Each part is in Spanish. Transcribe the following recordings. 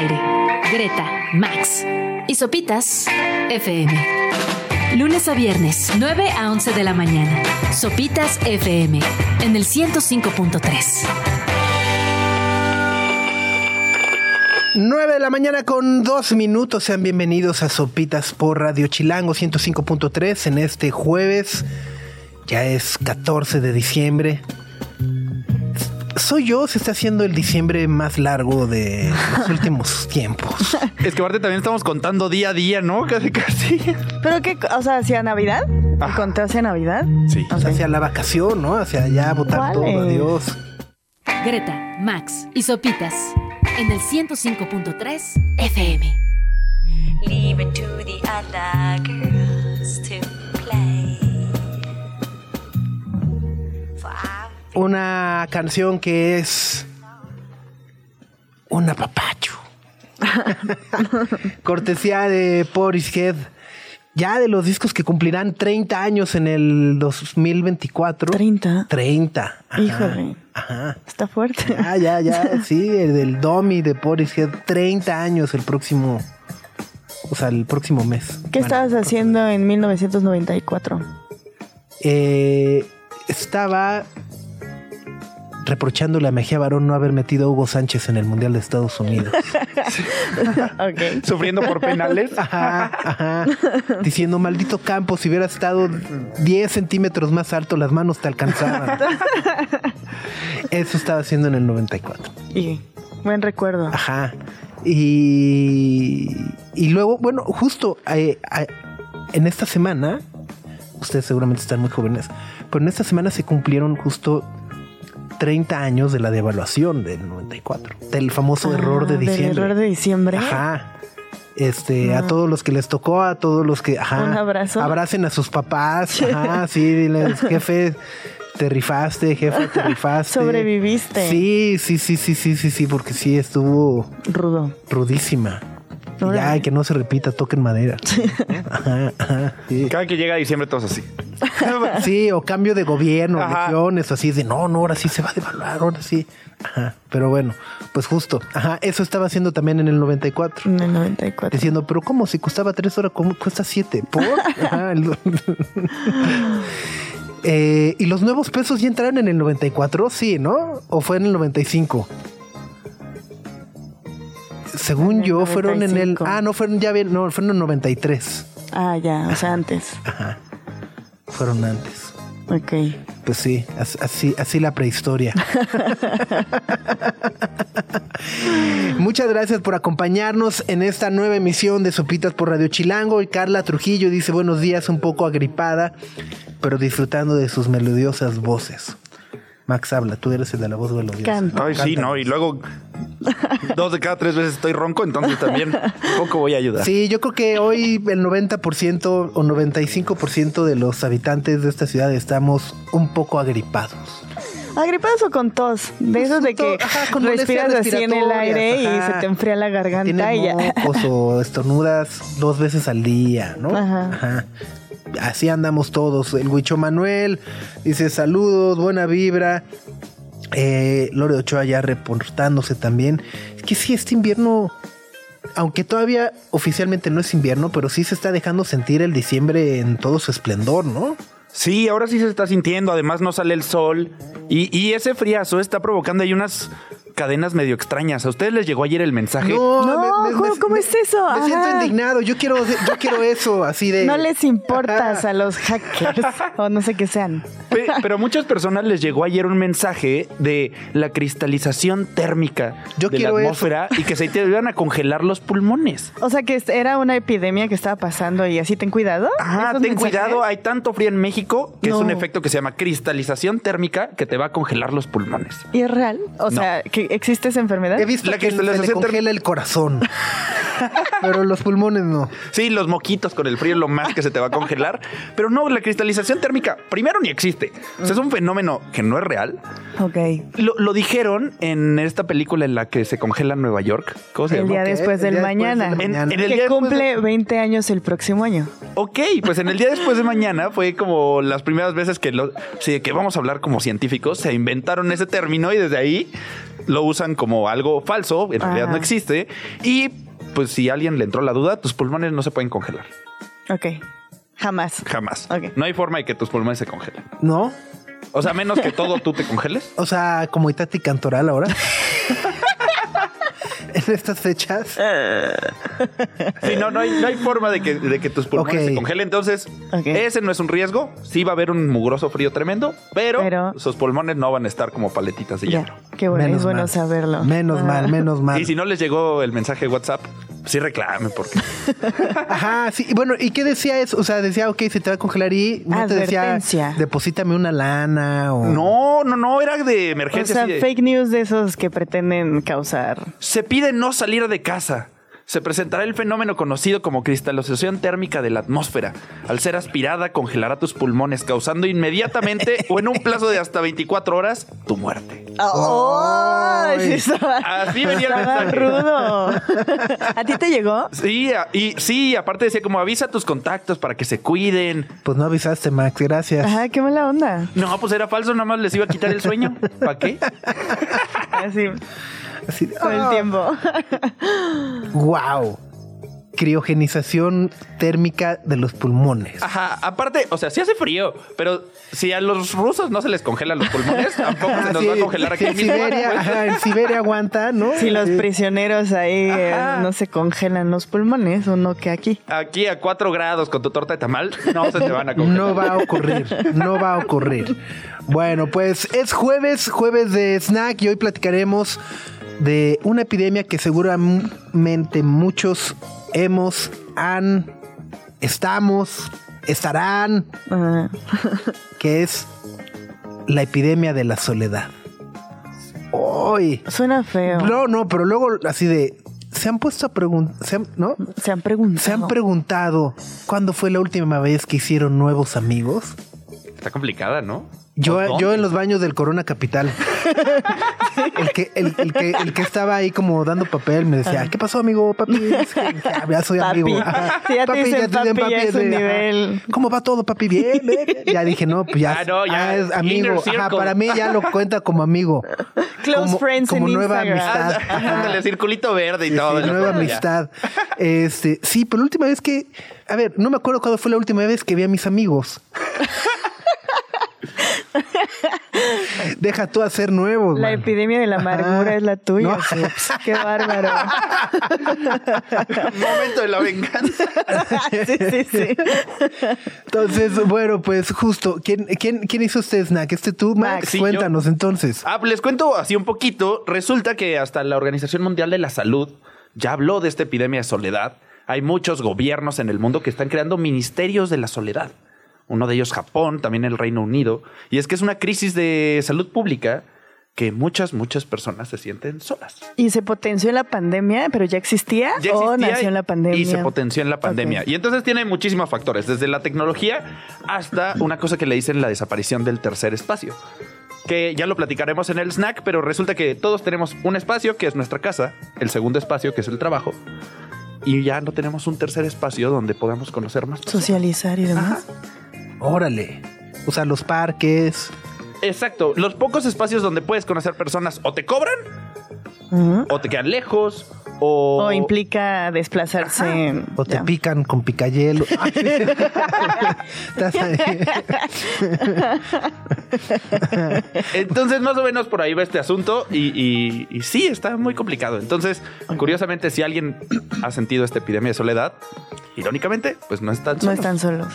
Greta, Max y Sopitas FM. Lunes a viernes, 9 a 11 de la mañana. Sopitas FM en el 105.3. 9 de la mañana con dos minutos. Sean bienvenidos a Sopitas por Radio Chilango 105.3 en este jueves. Ya es 14 de diciembre. Soy yo, se está haciendo el diciembre más largo de los últimos tiempos. Es que aparte también estamos contando día a día, ¿no? Casi, casi. ¿Pero qué? O sea, ¿hacia Navidad? Ajá. ¿Conté hacia Navidad? Sí. O sea, hacia la vacación, ¿no? Hacia allá, votar todo, adiós. Greta, Max y Sopitas en el 105.3 FM. Leave it to the Una canción que es un apapacho. Cortesía de Portishead. Ya de los discos que cumplirán 30 años en el 2024. 30. 30. Ajá, Híjole. Ajá. Está fuerte. Ya, ya, ya. Sí, el del Domi de Portishead. 30 años el próximo. O sea, el próximo mes. ¿Qué Bueno, estabas haciendo en 1994? Eh, estaba reprochándole a Mejía Barón no haber metido a Hugo Sánchez en el Mundial de Estados Unidos. Sufriendo por penales. Ajá, ajá. Diciendo, maldito campo, si hubiera estado 10 centímetros más alto, las manos te alcanzaban. Eso estaba haciendo en el 94. Y buen recuerdo. Ajá. Y, y luego, bueno, justo eh, eh, en esta semana, ustedes seguramente están muy jóvenes, pero en esta semana se cumplieron justo 30 años de la devaluación del 94, del famoso error de Ah, del diciembre. error de diciembre. Ajá. Este, a todos los que les tocó, a todos los que, ajá, Un abrazo. abracen a sus papás, ajá, sí, diles, jefe, te rifaste, jefe, te rifaste. Sobreviviste. Sí, sí, sí, sí, sí, sí, sí, porque sí estuvo Rudo. rudísima. Ya, que no se repita, toquen madera. Ajá, ajá, sí. Cada que llega diciembre todos así. Sí, o cambio de gobierno, elecciones, así de no, no, ahora sí se va a devaluar, ahora sí. Ajá, pero bueno, pues justo, ajá, eso estaba haciendo también en el 94. En el 94. Diciendo, pero ¿cómo? Si costaba tres horas, ¿cómo cuesta siete? ¿Por? Ajá, el- Eh, ¿Y los nuevos pesos ya entraron en el 94? Sí, ¿no? ¿O fue en el 95? Según yo, fueron en el... 95. Ah, no, fueron ya bien, no, fueron en el 93. Ah, ya, o sea, antes. Ajá. Fueron antes. Ok. Pues sí, as- así, así la prehistoria. Muchas gracias por acompañarnos en esta nueva emisión de Sopitas por Radio Chilango. Y Carla Trujillo dice buenos días, un poco agripada, pero disfrutando de sus melodiosas voces. Max habla, tú eres el de la voz melodiosa. Canta. Ay, sí, no. Y luego dos de cada tres veces estoy ronco, entonces también un poco voy a ayudar. Sí, yo creo que hoy el 90% o 95% de los habitantes de esta ciudad estamos un poco agripados. ¿Agripados o con tos? De esos de que Ajá, con respiras así en el aire y se ajá. te enfría la garganta y Tienes ya. o estornudas dos veces al día, ¿no? Ajá. Así andamos todos. El Huicho Manuel dice saludos, buena vibra. Eh, Lore Ochoa ya reportándose también. Es que sí, este invierno, aunque todavía oficialmente no es invierno, pero sí se está dejando sentir el diciembre en todo su esplendor, ¿no? Sí, ahora sí se está sintiendo. Además, no sale el sol. Y, y ese friazo está provocando ahí unas cadenas medio extrañas. ¿A ustedes les llegó ayer el mensaje? No, ¿cómo- cómo es eso? Me siento indignado. Yo quiero, yo quiero eso, así de. No les importas a los hackers o no sé qué sean. Pe- Pero a muchas personas les llegó ayer un mensaje de la cristalización térmica Yo de la eso. atmósfera y que se te iban a congelar los pulmones. O sea que era una epidemia que estaba pasando y así ten cuidado. Ajá, ¿Esos ten mensajes? cuidado, hay tanto frío en México que No. es un efecto que se llama cristalización térmica que te va a congelar los pulmones. ¿Y es real? O No. sea, que existe esa enfermedad. He visto La que se le cristalización congela el corazón. Pero los pulmones no. Sí, los moquitos con el frío es lo más que se te va a congelar. Pero no, la cristalización térmica, primero ni existe. O sea, es un fenómeno que no es real. Ok. Lo, lo dijeron en esta película en la que se congela Nueva York. ¿Cómo se El llama? día Ok, después el del día después mañana. del En- mañana. en el que día después cumple de- 20 años el próximo año. Ok, pues en el día después de mañana fue como las primeras veces que lo, sí, que vamos a hablar como científicos, se inventaron ese término y desde ahí lo usan como algo falso, en realidad no existe. Y pues si a alguien le entró la duda, tus pulmones no se pueden congelar. Ok. Jamás. Jamás. No hay forma de que tus pulmones se congelen. ¿No? O sea, menos que todo tú te congeles. O sea, como Itati Cantoral ahora. en estas fechas. Sí, no, no hay, no hay forma de que, de que tus pulmones se congelen. Entonces, ese no es un riesgo. Sí va a haber un mugroso frío tremendo, pero, Pero- sus pulmones no van a estar como paletitas de. Ya. Qué bueno. Menos es bueno mal. saberlo. Menos Ah. mal, menos mal. Y si no les llegó el mensaje de WhatsApp, sí reclamen porque Ajá, sí. Bueno, ¿y qué decía eso? O sea, decía, ok, se te va a congelar y no te decía, deposítame una lana o... No, no, no, era de O emergencia. sea, así de, fake news de esos que pretenden causar. Se pide no salir de casa. Se presentará el fenómeno conocido como cristalización térmica de la atmósfera. Al ser aspirada, congelará tus pulmones, causando inmediatamente o en un plazo de hasta 24 horas tu muerte. Estaba, Así venía el mensaje. rudo. ¿A ti te llegó? Sí, a- y sí, aparte decía como avisa a tus contactos para que se cuiden. Pues no avisaste, Max, gracias. Ajá, qué mala onda. No, pues era falso, nada más les iba a quitar el sueño. ¿Para qué? Así, Así, todo ah, el tiempo. Wow. Criogenización térmica de los pulmones. Ajá, aparte, o sea, sí hace frío, pero si a los rusos no se les congelan los pulmones, tampoco se nos sí, va a congelar aquí sí, en mismo. Siberia, pues. ajá, en Siberia aguanta, ¿no? Si los Sí. prisioneros ahí eh, no se congelan los pulmones, uno que aquí. Aquí a 4 grados con tu torta de tamal, no se te van a congelar. No va a ocurrir, no va a ocurrir. Bueno, pues es jueves, jueves de snack y hoy platicaremos de una epidemia que seguramente muchos hemos, han, estamos, estarán, que es la epidemia de la soledad. Hoy. suena feo. No, no, pero luego así de se han puesto a preguntar, ¿no? Se han preguntado. Se han preguntado cuándo fue la última vez que hicieron nuevos amigos. Está complicada, ¿no? Yo, yo en los baños del Corona Capital. el, que, el, el que, el que estaba ahí como dando papel me decía, ¿qué pasó, amigo? Papi, Es que ya, ya soy Papi. amigo. Ajá. Sí, ya te dicen papi, ya es un sí, ajá. nivel. ¿Cómo va todo, papi? Bien, bien. Ya dije, no, pues ya, Ah, no, ya, es amigo. Ajá, para mí ya lo cuenta como amigo. Close como, friends como en nueva Instagram. amistad. Ah. Ándale, circulito verde y Sí, todo. sí, nueva amistad. Este, sí, pero la última vez que, a ver, no me acuerdo cuándo fue la última vez que vi a mis amigos. Deja tú hacer nuevos. La man. epidemia de la amargura Ajá. es la tuya. No. Sips. Qué bárbaro. Momento de la venganza. sí, sí, sí. Entonces, bueno, pues justo, ¿quién, quién, quién hizo este snack? ¿Este tú, Max? Max, sí, Cuéntanos entonces. Ah, les cuento así un poquito. Resulta que hasta la Organización Mundial de la Salud ya habló de esta epidemia de soledad. Hay muchos gobiernos en el mundo que están creando ministerios de la soledad. Uno de ellos Japón, también el Reino Unido. Y es que es una crisis de salud pública que muchas, muchas personas se sienten solas. ¿Y se potenció en la pandemia, pero ya existía? Ya ¿O existía nació en la pandemia? Y se potenció en la pandemia. Y entonces tiene muchísimos factores, desde la tecnología hasta una cosa que le dicen la desaparición del tercer espacio. Que ya lo platicaremos en el snack, pero resulta que todos tenemos un espacio que es nuestra casa, el segundo espacio que es el trabajo, y ya no tenemos un tercer espacio donde podamos conocer más. personas. Socializar y demás. Órale. O sea, los parques. Exacto, los pocos espacios donde puedes conocer personas o te cobran o te quedan lejos o, O implica desplazarse. O te ya. pican con picayelo. Ahí. Entonces, más o menos por ahí va este asunto y, y- y sí, está muy complicado. Entonces, curiosamente, si alguien ha sentido esta epidemia de soledad, irónicamente, pues no están No solos. están solos.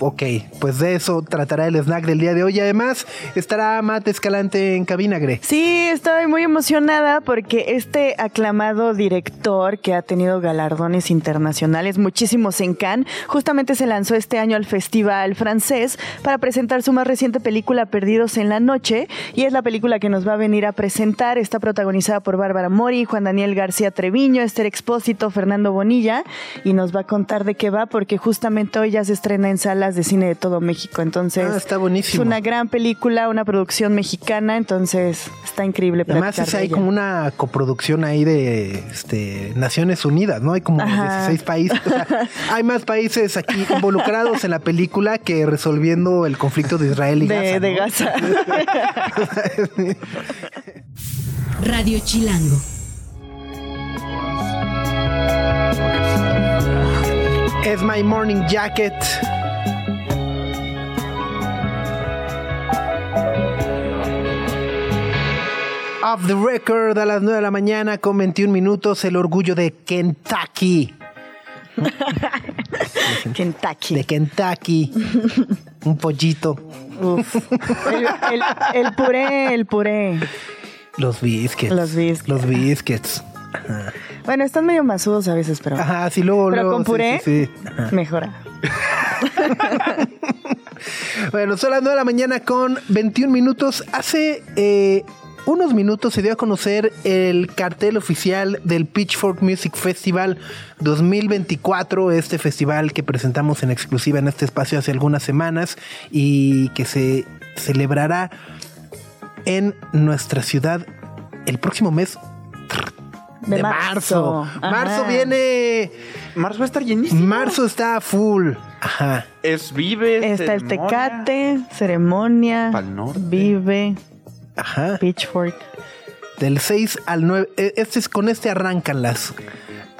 Ok, pues de eso tratará el snack del día de hoy. Y además estará Matt Escalante en cabina, Gre. Sí, estoy muy emocionada porque este aclamado director que ha tenido galardones internacionales, muchísimos en Cannes, justamente se lanzó este año al Festival francés para presentar su más reciente película Perdidos en la Noche y es la película que nos va a venir a presentar. Está protagonizada por Bárbara Mori, Juan Daniel García Treviño, Esther Expósito, Fernando Bonilla y nos va a contar de qué va porque justamente hoy ya se estrena en salas de cine de todo México. Entonces, Ah, está buenísimo. es una gran película, una producción mexicana, entonces está increíble. Además es ella. como una coproducción ahí de este, Naciones Unidas, ¿no? Hay como Ajá. 16 países. O sea, hay más países aquí involucrados en la película que resolviendo el conflicto de Israel y de, Gaza. de. Gaza. Radio Chilango. Es My Morning Jacket. Off the record a las 9 de la mañana con 21 minutos, el orgullo de Kentucky. Kentucky. De Kentucky. Un pollito. Uf. El, el- el puré, el puré. Los biscuits. Los biscuits. Los biscuits. Bueno, están medio masudos a veces, pero, Ajá, sí, luego. pero luego, con puré sí, mejora. Bueno, son las 9 de la mañana con 21 minutos. Hace eh, unos minutos se dio a conocer el cartel oficial del Pitchfork Music Festival 2024, este festival que presentamos en exclusiva en este espacio hace algunas semanas y que se celebrará en nuestra ciudad el próximo mes De de, marzo. marzo. Marzo viene, Marzo va a estar llenísimo. marzo está full. Ajá. Es Vive. Está el ceremonia. Tecate, Ceremonia, Pal Norte. Vive, Ajá. Pitchfork. Del 6 al 9. eh, Este es, con este arrancan las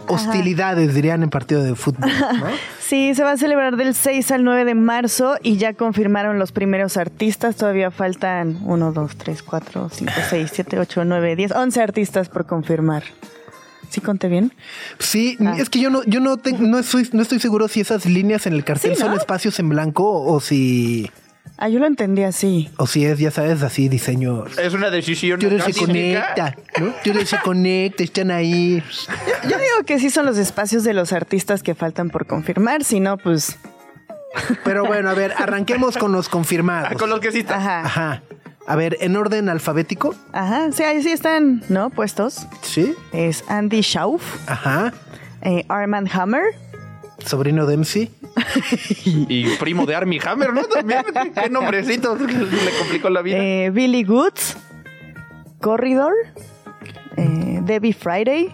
hostilidades, dirían en partido de fútbol. ¿no? Sí, se va a celebrar del 6 al 9 de marzo y ya confirmaron los primeros artistas. Todavía faltan 1, 2, 3, 4, 5, 6, 7, 8, 9, 10, 11 artistas por confirmar. ¿Sí conté bien? Sí, Ah. es que yo no, yo no, tengo- no, estoy, no estoy seguro si esas líneas en el cartel Sí, son ¿no? espacios en blanco o si, Ah, yo lo entendí así. o si es, ya sabes, así diseño. Es una decisión. Yo no se conecta, ¿no? Yo no se conecta, están ahí. Yo digo que sí son los espacios de los artistas que faltan por confirmar, si no, pues... Pero bueno, a ver, arranquemos con los Ah, confirmados. con los que sí están. Ajá. Ajá. A ver, en orden alfabético, Ajá, sí, ahí sí están, ¿no? Puestos. ¿sí? Es Andy Schauf, Ajá. eh, Armand Hammer, Sobrino de MC. Y primo de Army Hammer, ¿no? También. Qué nombrecito. Le complicó la vida. eh, Billy Goods, Corridor, eh, Debbie Friday,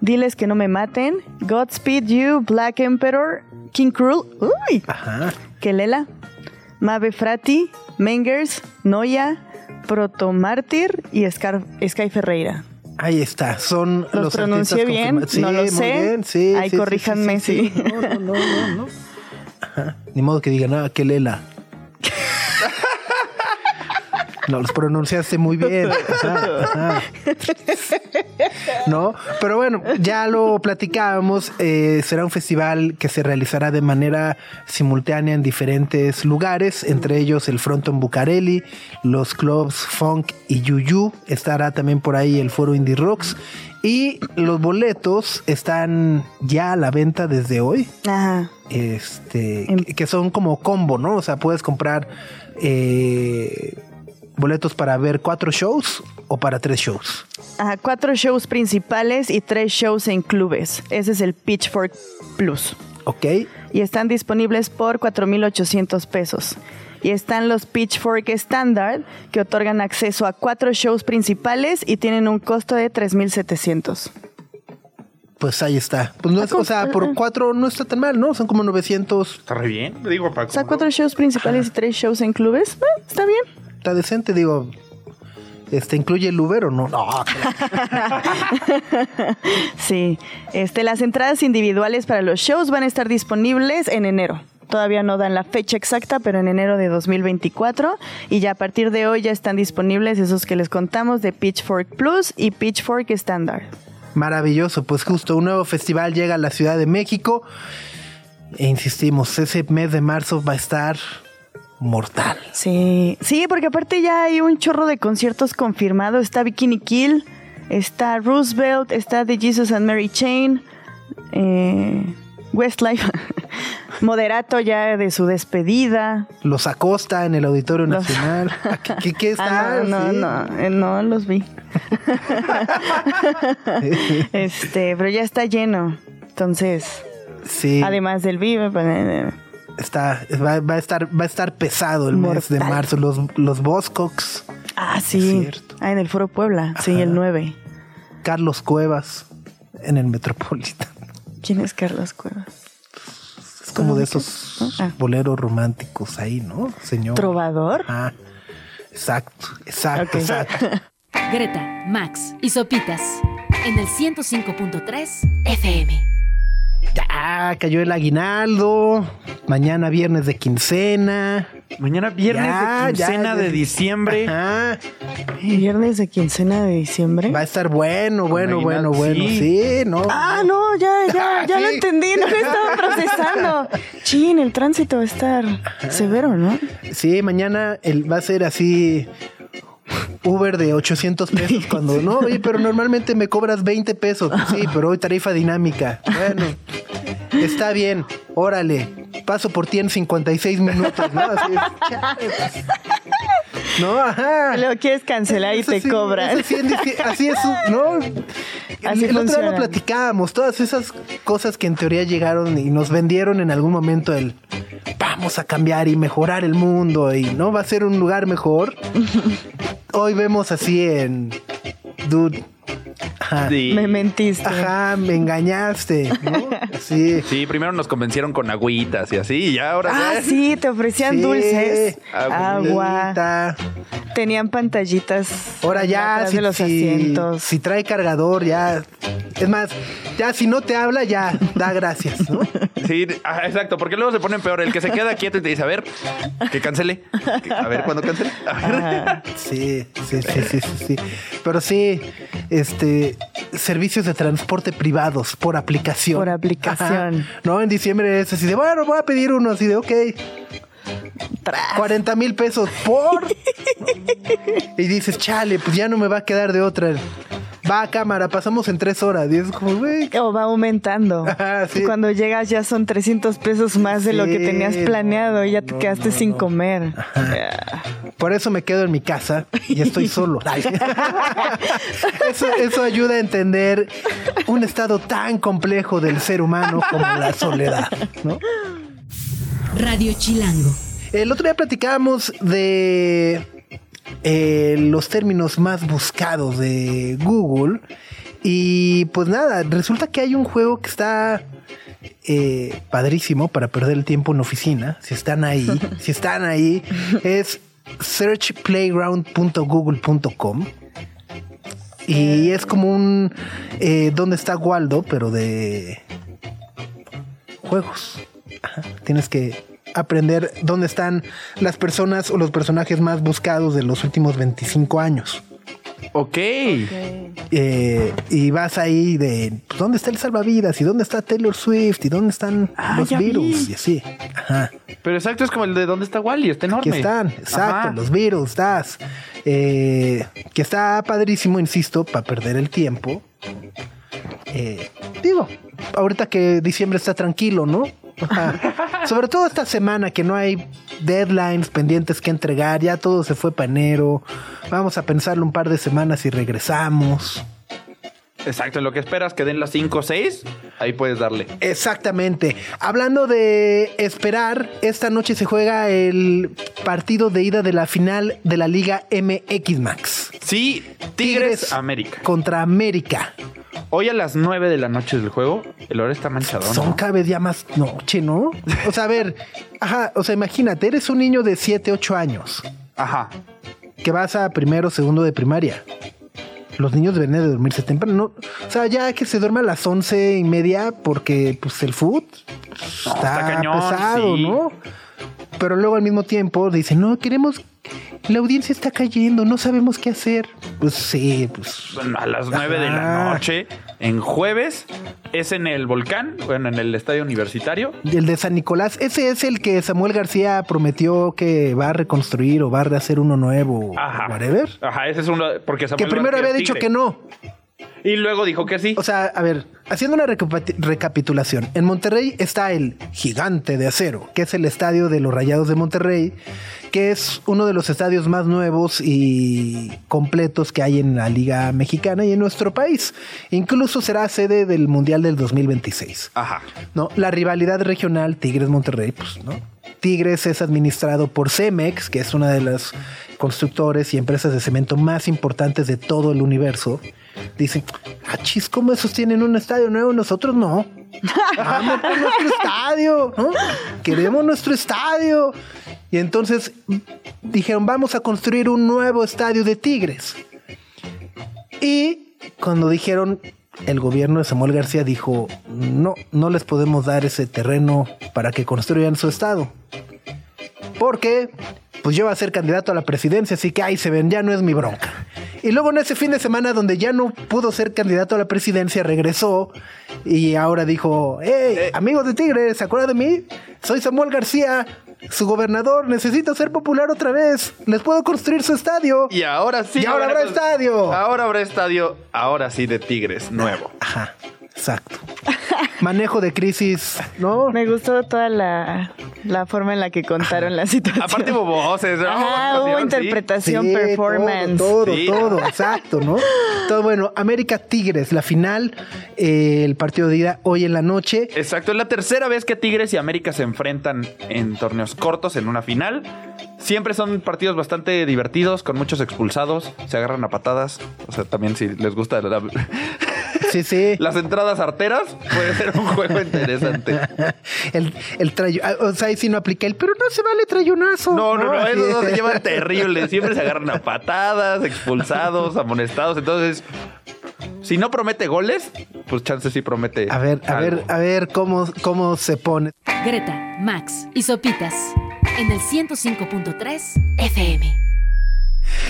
Diles que no me maten, Godspeed You, Black Emperor, King Cruel, uy, Ajá. Kelela, Mabe Frati, Mengers, Noya, Proto Mártir y Scar- Sky Ferreira. Ahí está, son ¿Los los pronuncié artistas bien? Sí, No lo muy sé. bien, sí, Ahí sí, sí, corríjanme, sí. No, no, no, no, no. Ajá. Ni modo que digan, ah, que lela. No, los pronunciaste muy bien. Ajá, ajá. No, pero bueno, ya lo platicábamos. eh, será un festival que se realizará de manera simultánea en diferentes lugares, entre ellos el Fronton Bucareli, los clubs Funk y Yuyu. Estará también por ahí el Foro Indie Rocks. Y los boletos están ya a la venta desde hoy Ajá. este que- que son como combo, ¿no? O sea, puedes comprar eh, boletos para ver cuatro shows o para tres shows. Ajá, cuatro shows principales y tres shows en clubes. Ese es el Pitchfork Plus. ¿Ok? Y están disponibles por 4.800 pesos. Y están los Pitchfork Standard, que otorgan acceso a cuatro shows principales y tienen un costo de 3.700. Pues ahí está. Pues no es, o sea, por cuatro no está tan mal, ¿no? Son como 900. Está re bien. Digo, para O sea, cuatro shows principales y tres shows en clubes. eh, está bien. Está decente, digo. Este incluye el Uber o no? No, claro. Sí. Este, las entradas individuales para los shows van a estar disponibles en enero. Todavía no dan la fecha exacta, pero en enero de 2024. Y ya a partir de hoy ya están disponibles esos que les contamos de Pitchfork Plus y Pitchfork Standard. Maravilloso, pues justo un nuevo festival llega a la Ciudad de México. E insistimos, ese mes de marzo va a estar mortal. Sí, sí, porque aparte ya hay un chorro de conciertos confirmados. Está Bikini Kill, está Roosevelt, está The Jesus and Mary Chain, eh, Westlife, Moderato ya de su despedida. Los Acosta en el Auditorio Los- Nacional. ¿A ¿Qué, qué, qué está? Ah, no, Sí. no, no, eh, no los vi. este, pero ya está lleno. Entonces, Sí, además del Vive, pues, eh, está, va, va a estar, va a estar pesado el mes de marzo. Los, los Boscox, ah, sí. Ah, en el Foro Puebla, sí, el 9. Carlos Cuevas en el Metropolitan. ¿Quién es Carlos Cuevas? Es como de ¿Cómo esos que? Ah. boleros románticos ahí, ¿no, señor? ¿Trovador? Ah, exacto, exacto, exacto. Greta, Max y Sopitas en el 105.3 FM. Ya cayó el aguinaldo. Mañana viernes de quincena. Mañana viernes Ya, de quincena ya. de diciembre. Ajá. Viernes de quincena de diciembre. Va a estar bueno, bueno, bueno, bueno. sí. Sí, no. Ah, no, ya, ya, ya lo entendí, no lo estaba procesando. Chin, el tránsito va a estar severo, ¿no? Sí, mañana el, va a ser así. Uber de 800 pesos cuando no, oye, pero normalmente me cobras 20 pesos. Sí, pero hoy tarifa dinámica. Bueno, está bien, órale, paso por ti en 56 minutos, ¿no? Así es. No, ajá. Lo quieres cancelar y te sí, cobran. así es, ¿no? Así el otro día lo platicábamos, todas esas cosas que en teoría llegaron y nos vendieron en algún momento el vamos a cambiar y mejorar el mundo y no va a ser un lugar mejor. Hoy vemos así en dude. Ajá. Sí. Me mentiste. Ajá, me engañaste, ¿no? Así. Sí, primero nos convencieron con agüitas y así, y ya ahora Ah, ya- sí, te ofrecían Sí, dulces, agüita. agua, tenían pantallitas Ahora ya, atrás si, de los si- asientos. si trae cargador, ya. Es más, ya si no te habla, ya da gracias, ¿no? Sí, ah, exacto, porque luego se ponen peor. El que se queda quieto y te dice, a ver, que cancele. A ver, ¿cuándo cancele? A ver. Sí, sí, sí, sí, sí, sí. Pero sí, este, servicios de transporte privados por aplicación. Por aplicación. Ajá. No, en diciembre es así de, bueno, voy a pedir uno así de, ok, Tras. 40 mil pesos por. y dices, chale, pues ya no me va a quedar de otra. Va a cámara, pasamos en tres horas. Y es como, güey. O va aumentando. Sí. Y Cuando llegas ya son 300 pesos más de lo que tenías planeado y ya te no, quedaste no, sin no. comer. Por eso me quedo en mi casa y estoy solo. Eso, eso ayuda a entender un estado tan complejo del ser humano como la soledad. ¿no? Radio Chilango. El otro día platicábamos de eh, los términos más buscados de Google. Y pues nada, resulta que hay un juego que está eh, padrísimo para perder el tiempo en oficina. Si están ahí, si están ahí, es searchplayground.google.com. Y es como un eh, ¿Dónde está Waldo? Pero de juegos. Ajá. Tienes que aprender dónde están las personas o los personajes más buscados de los últimos 25 años. Ok. Eh, y vas ahí de pues, dónde está el salvavidas y dónde está Taylor Swift y dónde están Ah, los ya vi. Beatles y así. Ajá. Pero exacto, es como el de ¿Dónde está Wally? Está enorme. Aquí están, exacto, Ajá. los Beatles, estás. Eh, que está padrísimo, insisto, para perder el tiempo. Eh, digo, ahorita que diciembre está tranquilo, ¿no? Sobre todo esta semana que no hay deadlines pendientes que entregar, ya todo se fue para enero. Vamos a pensarlo un par de semanas y regresamos. Exacto, en lo que esperas que den las 5 o 6, ahí puedes darle. Exactamente. Hablando de esperar, esta noche se juega el partido de ida de la final de la Liga MX Max. Sí, Tigres, América. Contra América. Hoy a las 9 de la noche del juego, el hora está manchado. ¿no? Son cada vez ya más noche, ¿no? O sea, a ver, ajá, o sea, imagínate, eres un niño de 7, 8 años Ajá. que vas a primero, segundo de primaria. Los niños deben de dormirse temprano, ¿no? O sea, ya que se duerma a las once y media porque pues el food está, está cañón, pesado, sí. ¿no? Pero luego al mismo tiempo dicen, no, queremos, la audiencia está cayendo, no sabemos qué hacer. Pues sí, pues A las 9 de la noche, en jueves. Es en el volcán, bueno, en el estadio universitario. Y el de San Nicolás, ese es el que Samuel García prometió que va a reconstruir o va a rehacer uno nuevo. Ajá. Whatever. Ajá, ese es uno. Porque Que Samuel primero García había dicho tigre. que no. Y luego dijo que sí. O sea, a ver, haciendo una recapitulación. En Monterrey está el Gigante de Acero, que es el estadio de los Rayados de Monterrey, que es uno de los estadios más nuevos y completos que hay en la Liga Mexicana y en nuestro país. Incluso será sede del Mundial del 2026. Ajá. ¿no? La rivalidad regional Tigres-Monterrey, pues, ¿no? Tigres es administrado por Cemex, que es una de las constructores y empresas de cemento más importantes de todo el universo. Dicen, ah, chis, ¿cómo esos tienen un estadio nuevo? Nosotros no. Vamos por nuestro estadio, ¿no? Queremos nuestro estadio. Y entonces dijeron, vamos a construir un nuevo estadio de Tigres. Y cuando dijeron, el gobierno de Samuel García dijo, no, no les podemos dar ese terreno para que construyan su estado. Porque, pues yo voy a ser candidato a la presidencia, así que ahí se ven, ya no es mi bronca. Y luego en ese fin de semana donde ya no pudo ser candidato a la presidencia, regresó y ahora dijo, hey, amigos de Tigres, ¿se acuerdan de mí? Soy Samuel García, su gobernador, necesito ser popular otra vez, les puedo construir su estadio. Y ahora sí. Y ahora habrá estadio. Ahora habrá estadio, ahora sí de Tigres, nuevo. Ajá, exacto. Manejo de crisis, ¿no? Me gustó toda la, la forma en la que contaron la situación. Aparte hubo voces, ¿no? Ajá, hubo interpretación, Sí, performance. Todo, todo, Sí. todo, exacto, ¿no? Todo bueno. América Tigres, la final, eh, el partido de ida hoy en la noche. Exacto, es la tercera vez que Tigres y América se enfrentan en torneos cortos en una final. Siempre son partidos bastante divertidos, con muchos expulsados, se agarran a patadas. O sea, también si les gusta la- Sí, sí. las entradas arteras, puede ser un juego interesante. El, el trayo, ah, o sea, ahí sí no aplica el, pero no se vale trayonazo. No, no, no, esos dos se llevan terrible. Siempre se agarran a patadas, expulsados, amonestados. Entonces, si no promete goles, pues chance sí promete. A ver, a algo. ver, a ver cómo, cómo se pone. Greta, Max y Sopitas en el 105.3 FM.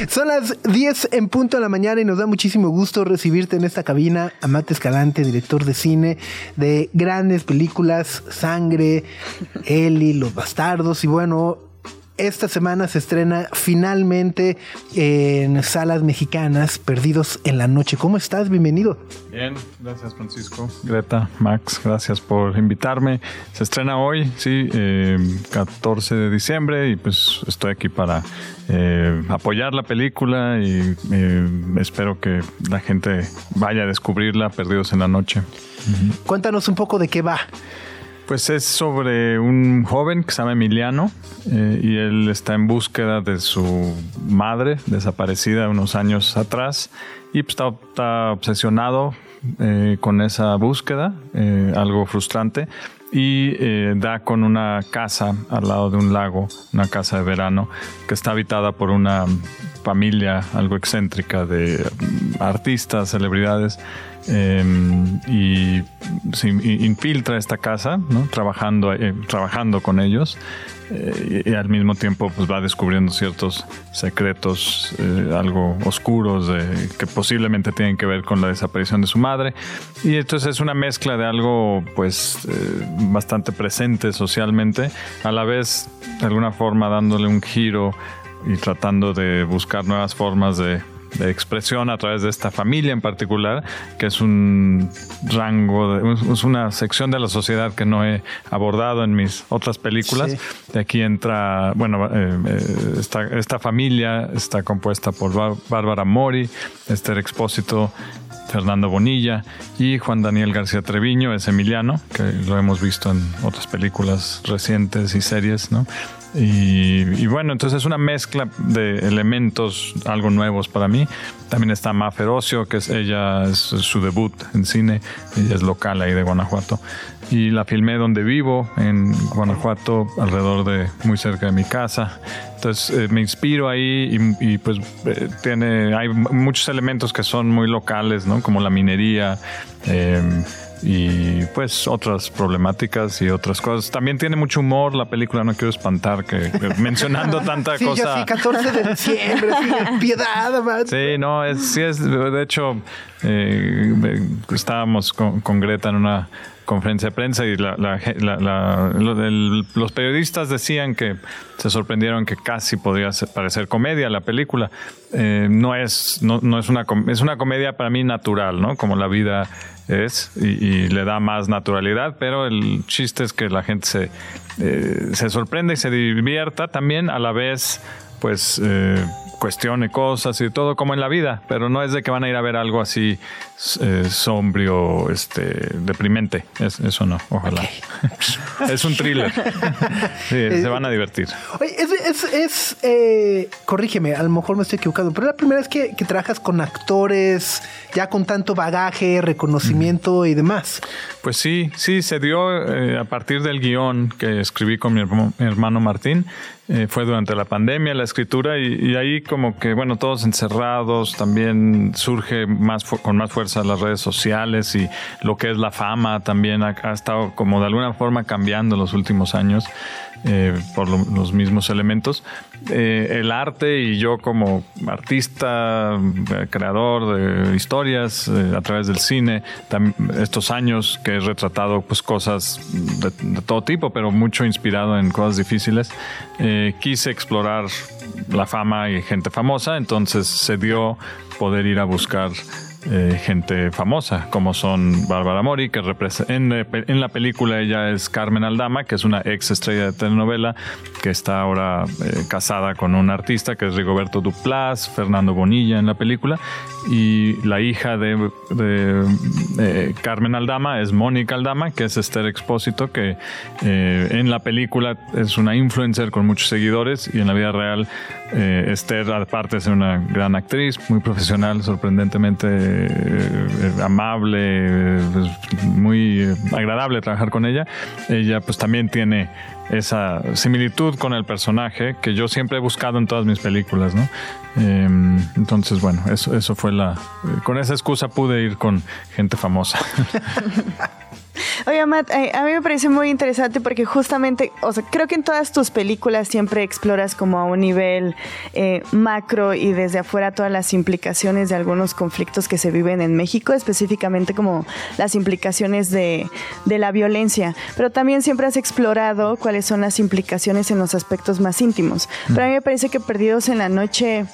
Son las 10 en punto de la mañana y nos da muchísimo gusto recibirte en esta cabina. Amate Escalante, director de cine de grandes películas, Sangre, Eli, Los Bastardos y bueno, esta semana se estrena finalmente en salas mexicanas, Perdidos en la Noche. ¿Cómo estás? Bienvenido. Bien, gracias Francisco. Greta, Max, gracias por invitarme. Se estrena hoy, sí, eh, 14 de diciembre y pues estoy aquí para eh, apoyar la película y eh, espero que la gente vaya a descubrirla, Perdidos en la Noche. Cuéntanos un poco de qué va. Pues es sobre un joven que se llama Emiliano eh, y él está en búsqueda de su madre desaparecida unos años atrás y pues, está, obsesionado eh, con esa búsqueda, eh, algo frustrante, y eh, da con una casa al lado de un lago, una casa de verano que está habitada por una familia algo excéntrica de mm, artistas, celebridades. Eh, y se in- infiltra esta casa, trabajando, eh, trabajando con ellos eh, y, al mismo tiempo pues, va descubriendo ciertos secretos eh, algo oscuros que posiblemente tienen que ver con la desaparición de su madre. Y entonces es una mezcla de algo pues bastante presente socialmente a la vez de alguna forma dándole un giro y tratando de buscar nuevas formas de, de expresión a través de esta familia en particular, que es un rango, de- es una sección de la sociedad que no he abordado en mis otras películas. Sí. De aquí entra, bueno, eh, eh, esta, esta familia está compuesta por Bá- Bárbara Mori, Esther Expósito, Fernando Bonilla y Juan Daniel García Treviño, es Emiliano, que lo hemos visto en otras películas recientes y series, ¿no? Y, bueno, entonces es una mezcla de elementos algo nuevos para mí. También está Ma Ferocio, que es ella, es su debut en cine, ella es local ahí de Guanajuato. Y la filmé donde vivo, en Guanajuato, alrededor de, muy cerca de mi casa. Entonces eh, me inspiro ahí y, y, pues eh, tiene, hay muchos elementos que son muy locales, ¿no? Como la minería, Eh, y pues otras problemáticas y otras cosas. También tiene mucho humor la película, no quiero espantar que, que mencionando tanta Sí, cosa. sí, 14 de diciembre, sí, piedad, man. Sí, no, es, sí es, de hecho, eh, estábamos con, con Greta en una conferencia de prensa y la- la la- del- los periodistas decían que se sorprendieron que casi podría parecer comedia la película. Eh, no es, no, no es una, es una comedia para mí natural, ¿no? Como la vida es y, y le da más naturalidad, pero el chiste es que la gente se, eh, se sorprende y se divierta también a la vez, pues... eh, cuestione cosas y todo como en la vida, pero no es de que van a ir a ver algo así eh, sombrio, este, deprimente. Es- eso no, ojalá. es un thriller. Sí, se van a divertir. Oye, es, es, es, eh, corrígeme, a lo mejor me estoy equivocando, pero es la primera vez que, que trabajas con actores ya con tanto bagaje, reconocimiento y demás. Pues sí, sí, se dio eh, a partir del guion que escribí con mi hermano Martín. Eh, fue durante la pandemia la escritura y, y ahí como que, bueno, todos encerrados, también surge más con más fuerza las redes sociales y lo que es la fama también ha, ha estado como de alguna forma cambiando en los últimos años eh, por lo- los mismos elementos. Eh, el arte y yo como artista, eh, creador de historias a través del cine, estos años que he retratado pues cosas de, de todo tipo, pero mucho inspirado en cosas difíciles, quise explorar la fama y gente famosa, entonces se dio poder ir a buscar eh, gente famosa, como son Bárbara Mori, que en, eh, en la película ella es Carmen Aldama, que es una ex estrella de telenovela, que está ahora eh, casada con un artista que es Rigoberto Duplas, Fernando Bonilla en la película, y la hija de, Carmen Aldama es Mónica Aldama, que es Esther Expósito, que en la película es una influencer con muchos seguidores y en la vida real eh, Esther, aparte ser una gran actriz, muy profesional, sorprendentemente eh, eh, amable, muy agradable trabajar con ella. Ella pues también tiene esa similitud con el personaje que yo siempre he buscado en todas mis películas. Eh, entonces, bueno, eso, eso fue la... Con esa excusa pude ir con gente famosa. Oye, Matt, eh, a mí me parece muy interesante porque justamente, o sea, creo que en todas tus películas siempre exploras como a un nivel eh, macro y desde afuera todas las implicaciones de algunos conflictos que se viven en México, específicamente como las implicaciones de, de la violencia, pero también siempre has explorado cuáles son las implicaciones en los aspectos más íntimos. Pero a mí me parece que Perdidos en la Noche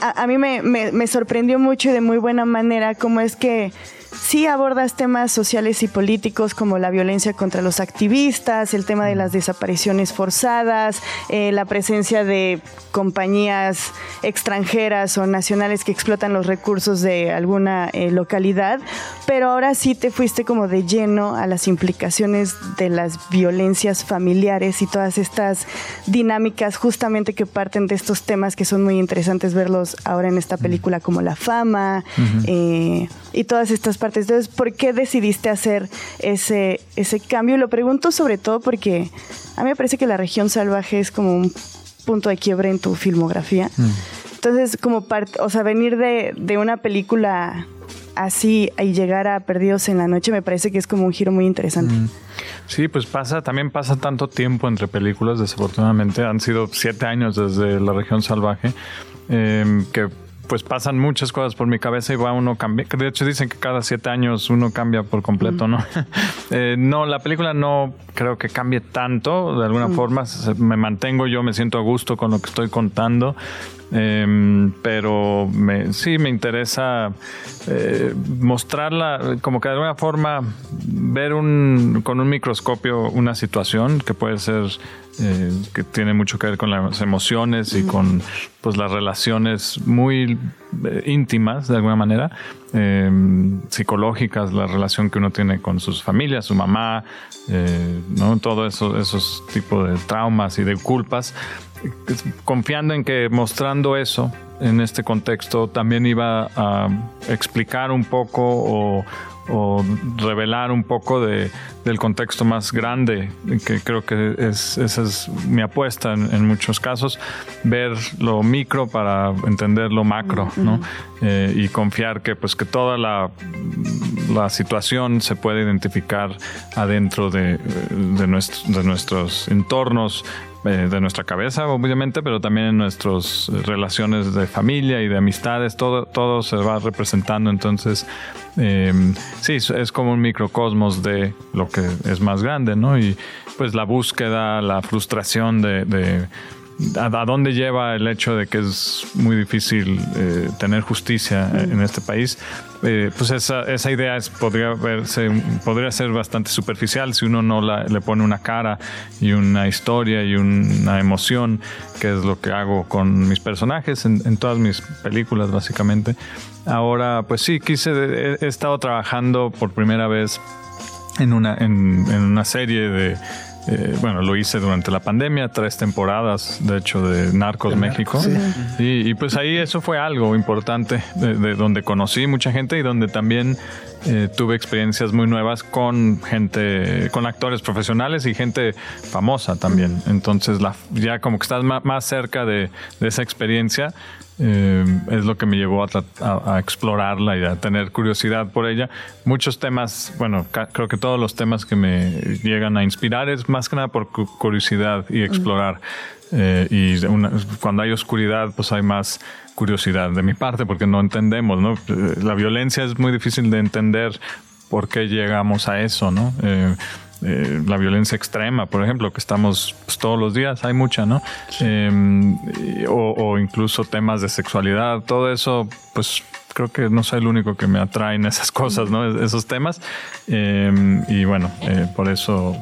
a, a- a mí me, me- me sorprendió mucho y de muy buena manera cómo es que sí abordas temas sociales y políticos como la violencia contra los activistas, el tema de las desapariciones forzadas, eh, la presencia de compañías extranjeras o nacionales que explotan los recursos de alguna eh, localidad, pero ahora sí te fuiste como de lleno a las implicaciones de las violencias familiares y todas estas dinámicas justamente que parten de estos temas que son muy interesantes verlos ahora en esta película como la fama eh, y todas estas partes. Entonces, ¿por qué decidiste hacer ese, ese cambio? Y lo pregunto sobre todo porque a mí me parece que la región salvaje es como un punto de quiebre en tu filmografía. Entonces, como parte, o sea, venir de, de una película así y llegar a Perdidos en la Noche me parece que es como un giro muy interesante. Sí, pues pasa, también pasa tanto tiempo entre películas, desafortunadamente. Han sido siete años desde La región salvaje, eh, que pues pasan muchas cosas por mi cabeza y va uno cambia. De hecho, dicen que cada siete años uno cambia por completo, ¿no? Eh, no, la película no creo que cambie tanto. De alguna forma se- me mantengo yo, me siento a gusto con lo que estoy contando. Eh, pero me, sí me interesa eh, mostrarla, como que de alguna forma ver un, con un microscopio una situación que puede ser, eh, que tiene mucho que ver con las emociones y con pues las relaciones muy eh, íntimas de alguna manera, eh, psicológicas, la relación que uno tiene con sus familias, su mamá, eh, ¿no? todo eso, esos tipos de traumas y de culpas confiando en que mostrando eso en este contexto también iba a explicar un poco o, o revelar un poco de, del contexto más grande, que creo que es, esa es mi apuesta en, en muchos casos, ver lo micro para entender lo macro, ¿no? Eh, y confiar que pues que toda la la situación se puede identificar adentro de, de, nuestro- de nuestros entornos, eh, de nuestra cabeza, obviamente, pero también en nuestras relaciones de familia y de amistades, todo, todo se va representando. Entonces, eh, sí, es- como un microcosmos de lo que es más grande, ¿no? Y pues la búsqueda, la frustración de a, a dónde lleva el hecho de que es muy difícil eh, tener justicia eh, en este país. Eh, pues esa, esa idea es, podría, verse, podría ser bastante superficial si uno no la- le pone una cara y una historia y una emoción, que es lo que hago con mis personajes en, en todas mis películas básicamente. Ahora, pues sí, quise, he, he estado trabajando por primera vez en una, en, en una serie de. Eh, bueno, lo hice durante la pandemia, tres temporadas, de hecho, de Narcos México. Y, y, pues ahí eso fue algo importante, de, de donde conocí mucha gente y donde también eh, tuve experiencias muy nuevas con gente, con actores profesionales y gente famosa también. Entonces, la, ya como que estás más, cerca de, de esa experiencia, eh, es lo que me llevó a, tra- a- a explorarla y a tener curiosidad por ella. Muchos temas, bueno, creo que todos los temas que me llegan a inspirar es más que nada por cu- curiosidad y explorar. Eh, y una- cuando hay oscuridad, pues hay más curiosidad de mi parte porque no entendemos, ¿no? Eh, La violencia es muy difícil de entender por qué llegamos a eso, ¿no? Eh, eh, la violencia extrema, por ejemplo, que estamos pues, todos los días, hay mucha, ¿no? Eh, o, o incluso temas de sexualidad, todo eso, pues creo que no soy el único que me atraen esas cosas, ¿no? Es- Esos temas. Y bueno, por eso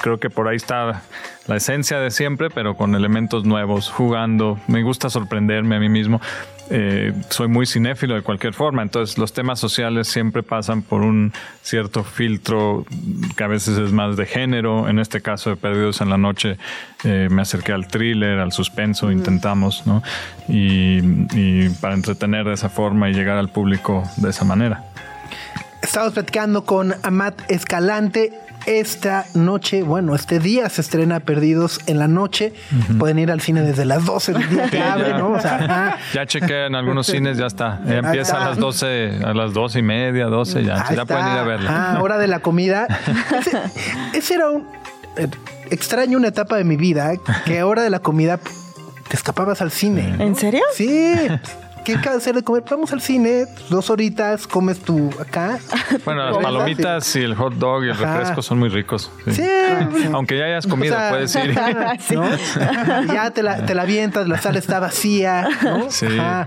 creo que por ahí está la esencia de siempre, pero con elementos nuevos, jugando. Me gusta sorprenderme a mí mismo. Eh, soy muy cinéfilo de cualquier forma, entonces los temas sociales siempre pasan por un cierto filtro que a veces es más de género. En este caso de Perdidos en la Noche eh, me acerqué al thriller, al suspenso, intentamos, ¿no? Y, y para entretener de esa forma y llegar al público de esa manera. Estamos platicando con Amat Escalante. Esta noche, bueno, este día se estrena Perdidos en la noche. Pueden ir al cine desde las 12 del día que Sí, abre, ya. ¿no? O sea. Ya chequé en algunos cines, ya está. Ya empieza está. a las 12, a las 12 y media, 12, ya. Pueden ir a verla. Ah, hora de la comida. Ese, ese era un eh, extraño una etapa de mi vida que a hora de la comida te escapabas al cine. ¿En serio? Sí. ¿Qué hacer de comer? Vamos al cine, dos horitas, comes tú acá. Bueno, las palomitas y el hot dog y el Ajá. refresco son muy ricos. sí. Sí. Aunque ya hayas comido, O sea, puedes ir. ¿no? Ya te la, te la avientas, la sala está vacía, ¿no? Sí.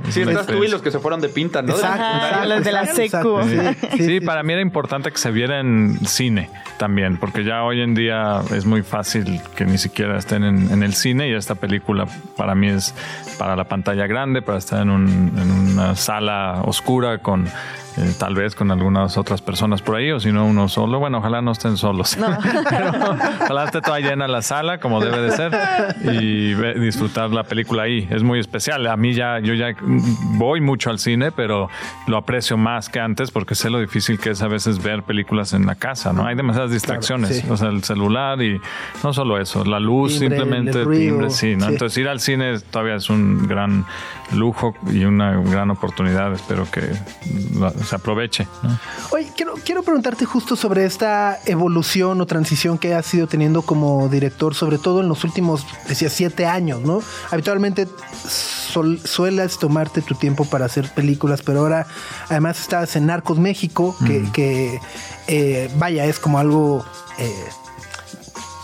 Sí, estás tú y los que se fueron de pinta, ¿no? Exacto, exacto, los de la secu. exacto. Sí, Sí, sí, para mí era importante que se viera en cine también, porque ya hoy en día es muy fácil que ni siquiera estén en, en el cine y esta película para mí es para la pantalla grande, para estar en, un- en una sala oscura con eh, tal vez con algunas otras personas por ahí o si no uno solo. Bueno, ojalá no estén solos. Pero ojalá esté toda llena la sala como debe de ser y ve- disfrutar la película ahí. Es muy especial. A mí ya, yo ya voy mucho al cine, pero lo aprecio más que antes porque sé lo difícil que es a veces ver películas en la casa, ¿no? Hay demasiadas distracciones. sí. O sea, el celular y no solo eso, la luz Timbre, simplemente, el ruido, timbre, sí, ¿no? sí. Entonces ir al cine todavía es un gran lujo y una gran oportunidad. Espero que la- se aproveche. ¿no? Oye, quiero, quiero preguntarte justo sobre esta evolución o transición que has ido teniendo como director, sobre todo en los últimos, decía, siete años, ¿no? Habitualmente sol- sueles tomarte tu tiempo para hacer películas, pero ahora además estás en Narcos México, que, que, eh, vaya, es como algo... eh,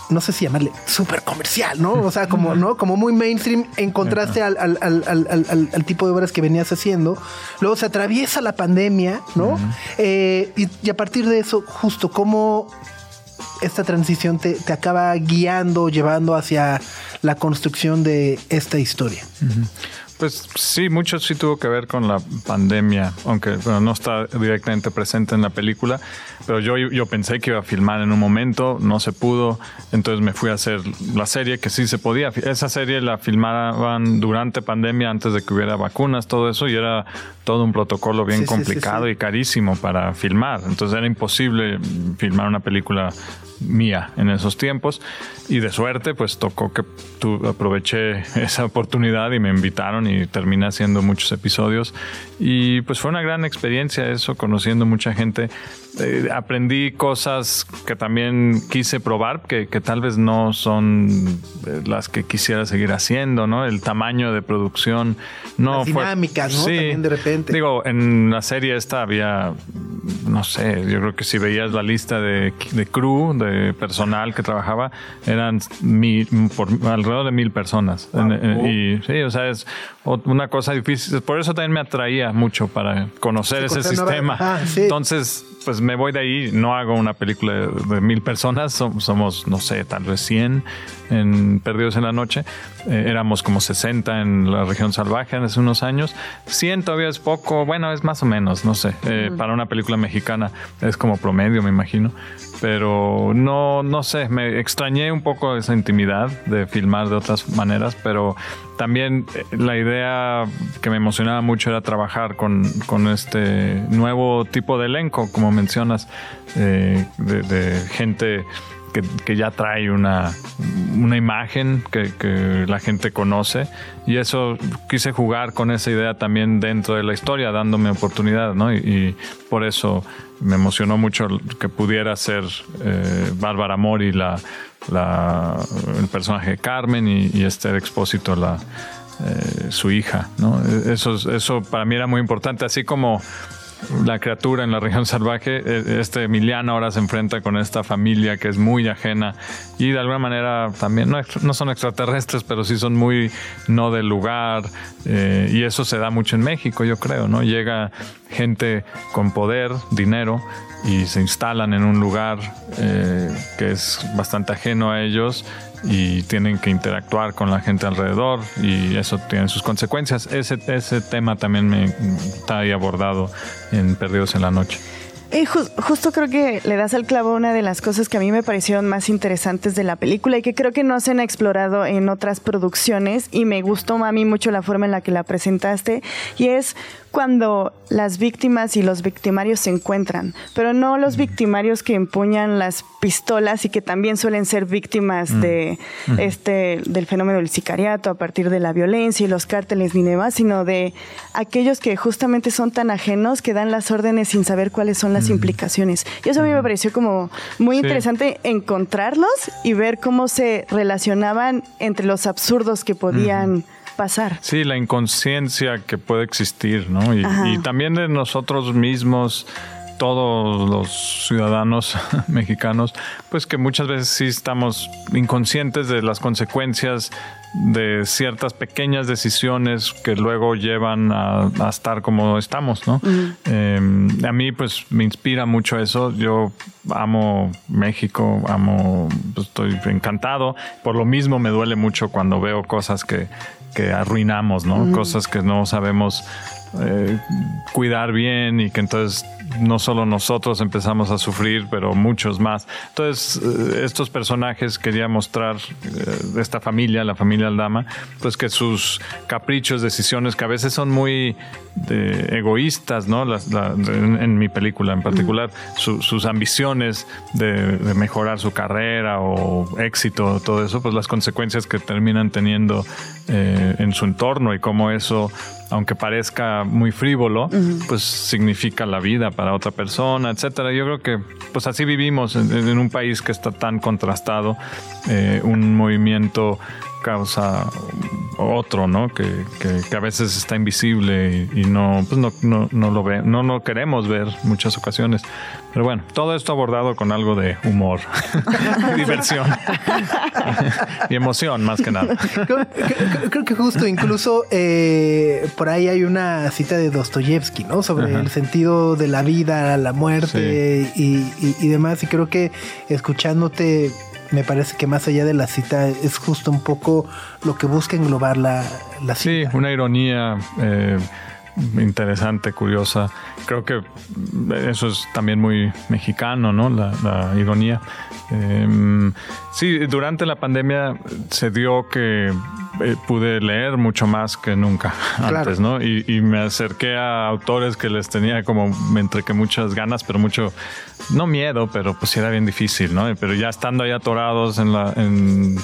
no sé si llamarle súper comercial, ¿no? O sea, como, ¿no? Como muy mainstream en contraste al, al- al- al- tipo de obras que venías haciendo. Luego se atraviesa la pandemia, ¿no? Eh, y, y a partir de eso, justo cómo esta transición te, te acaba guiando, llevando hacia la construcción de esta historia. Pues sí, mucho sí tuvo que ver con la pandemia, aunque bueno, no está directamente presente en la película, pero yo, yo pensé que iba a filmar en un momento, no se pudo, entonces me fui a hacer la serie que sí se podía. Esa serie la filmaban durante pandemia, antes de que hubiera vacunas, todo eso, y era todo un protocolo bien Sí, sí, sí, complicado sí. y carísimo para filmar, entonces era imposible filmar una película mía en esos tiempos y de suerte pues tocó que tu, aproveché esa oportunidad y me invitaron y terminé haciendo muchos episodios. Y pues fue una gran experiencia eso, conociendo mucha gente. Eh, aprendí cosas que también quise probar, que, que tal vez no son eh, las que quisiera seguir haciendo, ¿no? El tamaño de producción no Las fue- dinámicas, ¿no? Sí. También de repente. Digo, en la serie esta había, no sé, yo creo que si veías la lista de, de crew, de personal que trabajaba, eran mil, por, alrededor de mil personas. En- en- y sí, o sea, es una cosa difícil. Por eso también me atraía mucho para conocer Sí, ese sistema. Ajá, sí. Entonces, pues me voy de ahí, no hago una película de, mil personas, som- somos, no sé, tal vez 100 en Perdidos en la Noche. Eh, éramos como 60 en la región salvaje hace unos años. 100 todavía es poco, bueno, es más o menos, no sé. Eh, Para una película mexicana es como promedio, me imagino. Pero no, no sé, me extrañé un poco esa intimidad de filmar de otras maneras, pero también eh, la idea que me emocionaba mucho era trabajar con, con este nuevo tipo de elenco, como eh, de, gente que, que ya trae una, una imagen que, la gente conoce y eso quise jugar con esa idea también dentro de la historia, dándome oportunidad, ¿no? Y, por eso me emocionó mucho que pudiera ser eh, Bárbara Mori la, el personaje de Carmen y, y Esther Expósito la, eh, su hija, ¿no? Eso, eso para mí era muy importante, así como la criatura en la región salvaje, eh, este Emiliano ahora se enfrenta con esta familia que es muy ajena y de alguna manera también no, no son extraterrestres, pero sí son muy no del lugar eh, y eso se da mucho en México, yo creo, ¿no? Llega gente con poder, dinero y se instalan en un lugar eh, que es bastante ajeno a ellos y tienen que interactuar con la gente alrededor y eso tiene sus consecuencias. Ese, ese tema también me está ahí abordado en Perdidos en la Noche. Y ju- justo creo que le das al clavo una de las cosas que a mí me parecieron más interesantes de la película y que creo que no se han explorado en otras producciones y me gustó a mí mucho la forma en la que la presentaste y es cuando las víctimas y los victimarios se encuentran, pero no los victimarios que empuñan las pistolas y que también suelen ser víctimas de este del fenómeno del sicariato a partir de la violencia y los cárteles ni demás, sino de aquellos que justamente son tan ajenos que dan las órdenes sin saber cuáles son las implicaciones. Y eso a mí me pareció como muy Sí. interesante encontrarlos y ver cómo se relacionaban entre los absurdos que podían pasar. Sí, la inconsciencia que puede existir, ¿no? Y, también de nosotros mismos, todos los ciudadanos mexicanos, pues que muchas veces sí estamos inconscientes de las consecuencias de ciertas pequeñas decisiones que luego llevan a, a estar como estamos, ¿no? Eh, a mí pues me inspira mucho eso. Yo amo México, amo, pues, estoy encantado. Por lo mismo me duele mucho cuando veo cosas que, que arruinamos, ¿no? Cosas que no sabemos eh, cuidar bien y que entonces no solo nosotros empezamos a sufrir, pero muchos más. Entonces, eh, estos personajes quería mostrar eh, esta familia, la familia Aldama, pues que sus caprichos, decisiones que a veces son muy de, egoístas, ¿no? Las- la- en, en mi película en particular, su- sus ambiciones de, de mejorar su carrera o éxito, todo eso, pues las consecuencias que terminan teniendo en su entorno y cómo eso aunque parezca muy frívolo, pues significa la vida para otra persona, etcétera. Yo creo que pues así vivimos en, en un país que está tan contrastado, eh, un movimiento causa otro, ¿no? Que, que- que a veces está invisible y, y no, pues no, no, no lo ve, no lo queremos ver muchas ocasiones. Pero bueno, todo esto abordado con algo de humor, diversión y emoción más que nada. Creo, creo- creo que justo incluso eh, por ahí hay una cita de Dostoyevsky, ¿no? Sobre Ajá. el sentido de la vida, la muerte y, y- y demás. Y creo que escuchándote, me parece que más allá de la cita es justo un poco lo que busca englobar la, la Sí, cita. una ironía eh, interesante, curiosa. Creo que eso es también muy mexicano, ¿no? La, la ironía. Eh, sí, durante la pandemia se dio que eh, pude leer mucho más que nunca Claro. antes, ¿no? Y, y me acerqué a autores que les tenía como entre que muchas ganas, pero mucho, no miedo, pero pues era bien difícil, ¿no? Pero ya estando ahí atorados en la, en,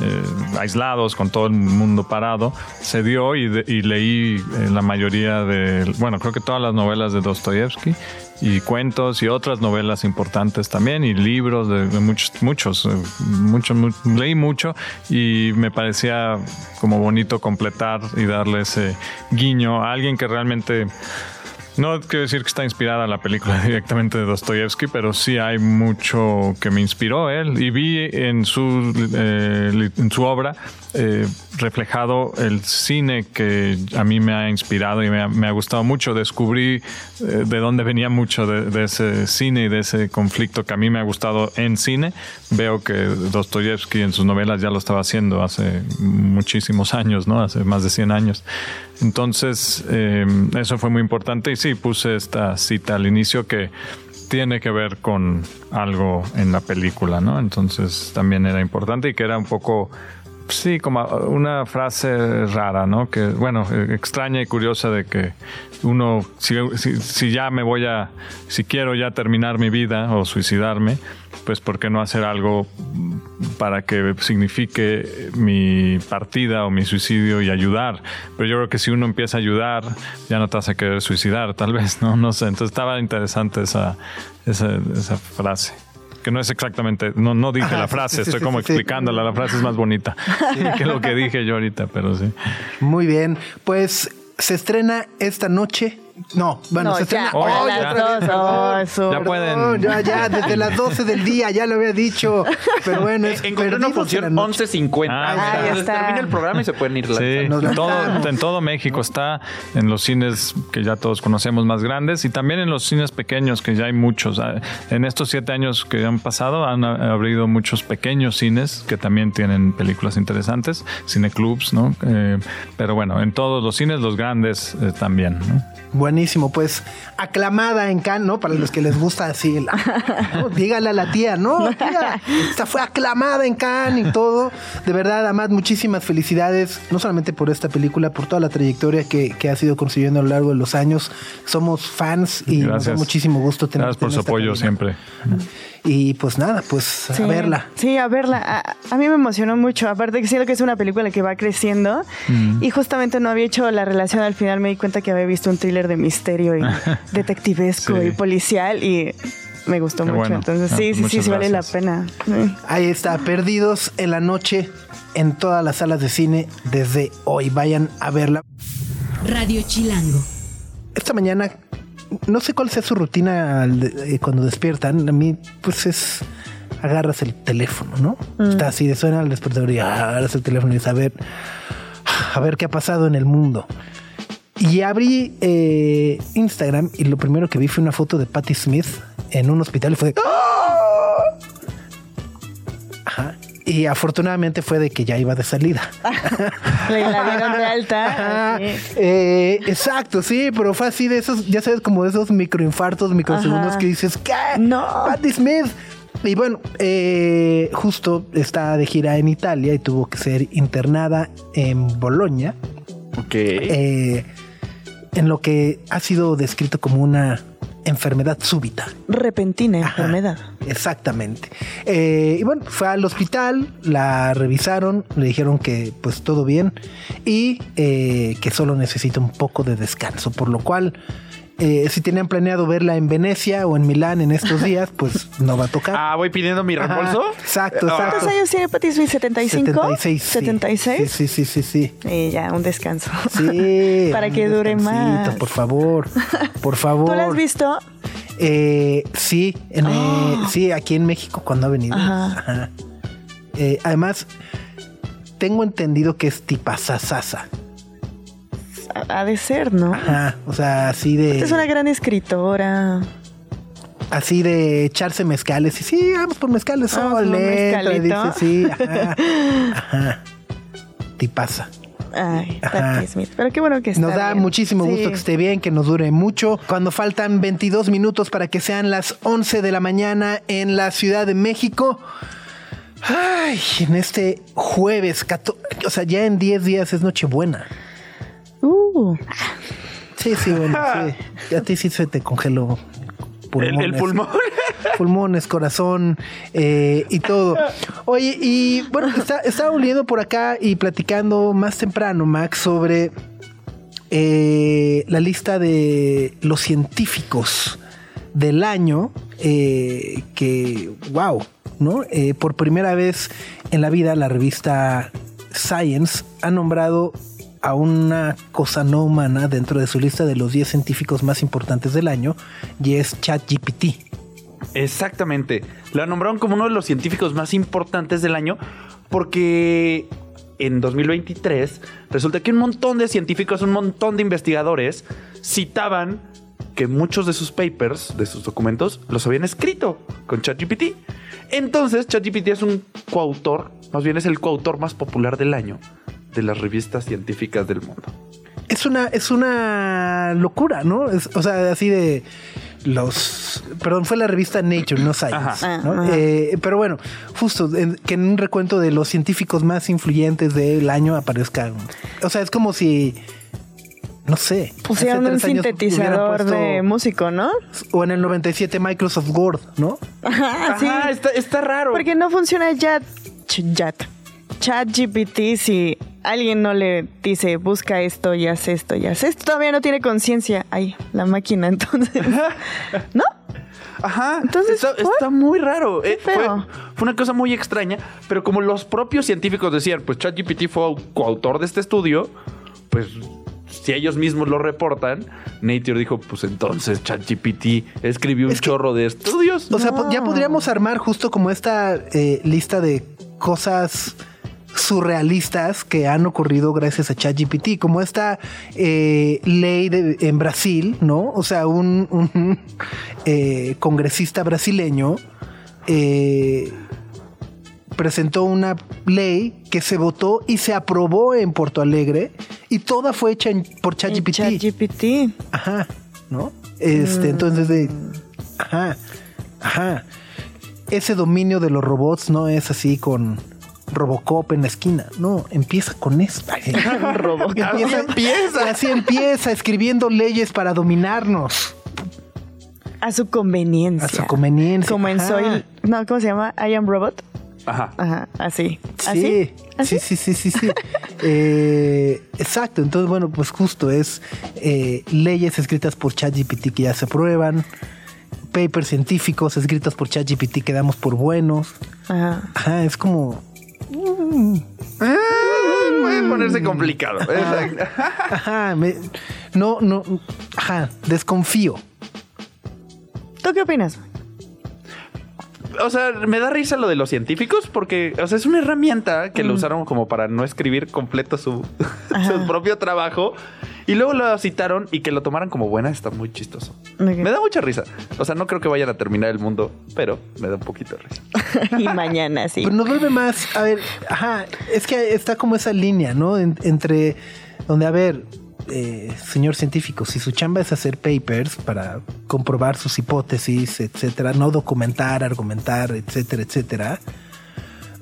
eh, aislados con todo el mundo parado, se dio y, de- y leí eh, la mayoría de, bueno, creo que todas las novelas de Dostoyevsky y cuentos y otras novelas importantes también y libros de, de muchos, muchos, eh, mucho, mu- leí mucho y me parecía como bonito completar y darle ese guiño a alguien que realmente no quiero decir que está inspirada la película directamente de Dostoyevsky, pero sí hay mucho que me inspiró él y vi en su, eh, en su obra eh, reflejado el cine que a mí me ha inspirado y me ha, gustado mucho. Descubrí eh, de dónde venía mucho de, de ese cine y de ese conflicto que a mí me ha gustado en cine. Veo que Dostoyevsky en sus novelas ya lo estaba haciendo hace muchísimos años, ¿no? Hace más de 100 años. Entonces, eh, eso fue muy importante y sí, puse esta cita al inicio que tiene que ver con algo en la película, ¿no? Entonces también era importante y que era un poco, sí, como una frase rara, ¿no? Que, bueno, eh, extraña y curiosa de que uno, si, si, ya me voy a, si quiero ya terminar mi vida o suicidarme, pues ¿por qué no hacer algo para que signifique mi partida o mi suicidio y ayudar? Pero yo creo que si uno empieza a ayudar, ya no te vas a querer suicidar, tal vez, ¿no? No sé. Entonces estaba interesante esa, esa, esa frase. Que no es exactamente, no, no dije Ajá, la frase, sí, sí, estoy sí, como explicándola, la frase es más bonita que lo que dije yo ahorita, pero sí. Muy bien. Pues se estrena esta noche. No, bueno, No, se estrena ya, Oh, hoy. ya. a las dos, oh, su- Ya pueden- Ya, ya, desde las 12 del día, ya lo había dicho. Pero bueno, es Encontré una función en la noche. 11.50. Ah, ya está. termina el programa y se pueden ir Sí, en todo, lanzamos. en todo México está en los cines que ya todos conocemos más grandes y también en los cines pequeños que ya hay muchos. Ah, En estos siete años que han pasado han ah, abrido muchos pequeños cines que también tienen películas interesantes, cineclubs, ¿no? Eh, pero bueno, en todos los cines, los grandes eh, también, ¿no? Buenísimo, pues aclamada en Cannes, ¿no? Para los que les gusta así, el- ¿no? dígale a la tía, ¿no? Tía, esta fue aclamada en Cannes y todo. De verdad, Amad, muchísimas felicidades, no solamente por esta película, por toda la trayectoria que, que has ido consiguiendo a lo largo de los años. Somos fans y nos da Gracias. muchísimo gusto tenerte Gracias por su apoyo siempre. Y pues nada, pues Sí. a verla. Sí, a verla. A, a mí me emocionó mucho. Aparte que siento que es una película que va creciendo. Mm. Y justamente no había hecho la relación al final. Me di cuenta que había visto un thriller de misterio y detectivesco Sí. y policial. Y me gustó Qué mucho. bueno. Entonces Ah, sí, pues sí, sí, sí vale la pena. Ahí está, Perdidos en la noche en todas las salas de cine desde hoy. Vayan a verla. Radio Chilango. Esta mañana, no sé cuál sea su rutina al eh, cuando despiertan. A mí, pues es agarras el teléfono, ¿no? Está así de suena el despertador y agarras el teléfono y dices, a ver, a ver qué ha pasado en el mundo. Y abrí eh, Instagram y lo primero que vi fue una foto de Patti Smith en un hospital y fue de, ¡Ah! Ajá. Y afortunadamente fue de que ya iba de salida. Le la dieron de alta. Ajá. Eh, exacto, sí, pero fue así de esos, ya sabes, como de esos microinfartos, microsegundos Ajá. que dices, ¿qué? No. Patti Smith. Y bueno, eh, justo está de gira en Italia y tuvo que ser internada en Bolonia, Ok. eh, en lo que ha sido descrito como una enfermedad súbita. Repentina Ajá. enfermedad. Exactamente. Eh, y bueno, fue al hospital, la revisaron, le dijeron que pues todo bien y eh, que solo necesita un poco de descanso, por lo cual eh, si tenían planeado verla en Venecia o en Milán en estos días, pues no va a tocar. Ah, voy pidiendo mi reembolso. Ajá, exacto, Ah, exacto. ¿Cuántos años tiene Patti Smith? ¿75? 76. sí. ¿76? Sí, sí, sí, sí, sí. Y ya, un descanso. Sí, Para que dure más. Por favor, por favor. ¿Tú la has visto? Eh, sí, en, eh, sí, aquí en México cuando ha venido. Ajá. Ajá. Eh, además, tengo entendido que es tipasasasa. Ha de ser, ¿no? Ajá. O sea, así de. Es una gran escritora. Así de echarse mezcales. Y sí, vamos por mezcales. Vamos por un dice, sí. Ajá. Ajá. Tipasa. Ay. Patti Smith. Pero qué bueno que está Nos da bien. muchísimo Sí. gusto que esté bien, que nos dure mucho. Cuando faltan 22 minutos para que sean las 11 de la mañana en la Ciudad de México, Ay, en este jueves, o sea, ya en 10 días es Nochebuena. Uh, Sí, sí, bueno, sí. Y A ti sí se te congeló. El, el pulmón. pulmones, corazón eh, y todo. Oye, y bueno, está, estaba leyendo por acá y platicando más temprano, Max, sobre eh, la lista de los científicos del año eh, que, wow, ¿no? Eh, por primera vez en la vida la revista Science ha nombrado a una cosa no humana dentro de su lista de los 10 científicos más importantes del año y es ChatGPT. Exactamente. La nombraron como uno de los científicos más importantes del año porque en 2023 resulta que un montón de científicos, un montón de investigadores citaban que muchos de sus papers, de sus documentos, los habían escrito con ChatGPT. Entonces, ChatGPT es un coautor, más bien es el coautor más popular del año de las revistas científicas del mundo. Es una, es una locura, ¿no? Es- o sea, así de los. Perdón, fue la revista Nature, no Science. Ajá. ¿no? Ajá. Eh, pero bueno, justo en- que en un recuento de los científicos más influyentes del año aparezcan. O sea, es como si. No sé. pusieron un sintetizador puesto- de músico, ¿no? O en el 97 Microsoft Word, ¿no? Ajá, sí. Ajá, está, está raro. Porque no funciona ya chat. Chat GPT si alguien no le dice busca esto y haz esto y haz esto. Todavía no tiene conciencia. Ay, la máquina entonces. ¿No? Ajá. Entonces, está, muy raro. Qué Eh, fue, feo. fue una cosa muy extraña, pero como los propios científicos decían, pues ChatGPT fue au- coautor de este estudio, pues si ellos mismos lo reportan, Nature dijo, pues entonces ChatGPT escribió un Es que- chorro de estudios. O sea, ya podríamos armar justo como esta eh, lista de cosas surrealistas que han ocurrido gracias a ChatGPT, como esta eh, ley de- en Brasil, ¿no? O sea, un, un, eh, congresista brasileño eh, presentó una ley que se votó y se aprobó en Porto Alegre y toda fue hecha en- por ChatGPT. Chat GPT. Ajá, ¿no? Este, entonces de. Ajá, ajá. Ese dominio de los robots no es así con Robocop en la esquina. No, empieza con esto. Robocop. Así empieza. Así empieza, escribiendo leyes para dominarnos. A su conveniencia. A su conveniencia. Como en. Soy. No, ¿cómo se llama? I am Robot. Ajá. Ajá, así. Sí, sí, sí, sí, sí, sí. Eh, exacto. Entonces, bueno, pues justo es eh, leyes escritas por ChatGPT que ya se aprueban, papers científicos escritos por ChatGPT que damos por buenos. Ajá. Ajá, es como. Ah, puede ponerse complicado. Exacto. Ajá, me- no, no. Ajá, desconfío. ¿Tú qué opinas? O sea, me da risa lo de los científicos porque, o sea, es una herramienta que lo usaron como para no escribir completo su, su propio trabajo y luego lo citaron y que lo tomaran como buena está muy chistoso. Me da mucha risa. O sea, no creo que vayan a terminar el mundo, pero me da un poquito de risa. y mañana sí. Pero nos vuelve más. A ver, ajá, es que está como esa línea, ¿no? En- entre donde, a ver, eh, señor científico, si su chamba es hacer papers para comprobar sus hipótesis, etcétera, no documentar, argumentar, etcétera, etcétera.